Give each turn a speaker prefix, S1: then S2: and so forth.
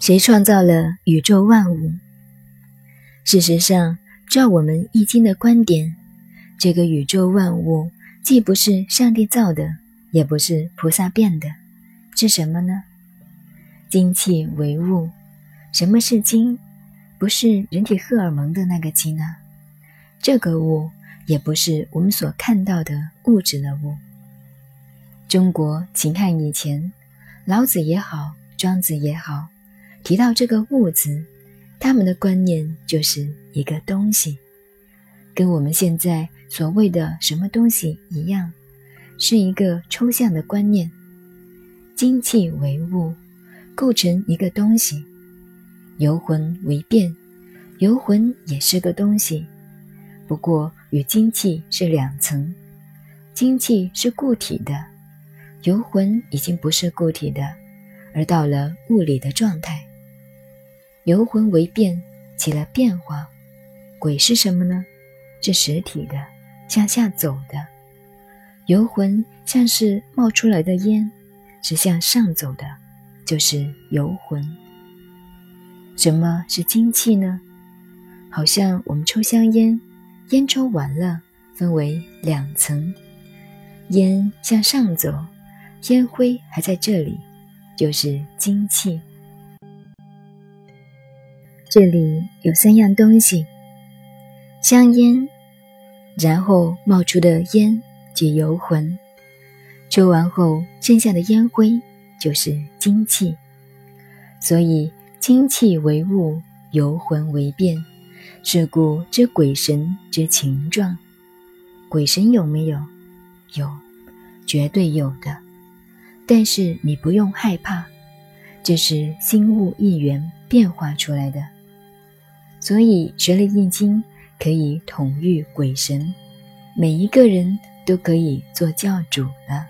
S1: 谁创造了宇宙万物？事实上，照我们易经的观点，这个宇宙万物既不是上帝造的，也不是菩萨变的，是什么呢？精气为物。什么是精？不是人体荷尔蒙的那个精啊，这个物也不是我们所看到的物质的物。中国秦汉以前，老子也好，庄子也好，提到这个物字，他们的观念就是一个东西，跟我们现在所谓的什么东西一样，是一个抽象的观念。精气为物，构成一个东西；游魂为变，游魂也是个东西，不过与精气是两层，精气是固体的。游魂已经不是固体的，而到了物理的状态。游魂为变，起了变化。鬼是什么呢？是实体的，向下走的。游魂像是冒出来的烟，是向上走的，就是游魂。什么是精气呢？好像我们抽香烟，烟抽完了，分为两层，烟向上走。烟灰还在这里，就是精气。这里有三样东西：香烟，然后冒出的烟即游魂，抽完后剩下的烟灰就是精气。所以精气为物，游魂为变，是故知鬼神之情状。鬼神有没有？有，绝对有的。但是你不用害怕，这是心物一元变化出来的。所以学了易经，可以统御鬼神，每一个人都可以做教主了。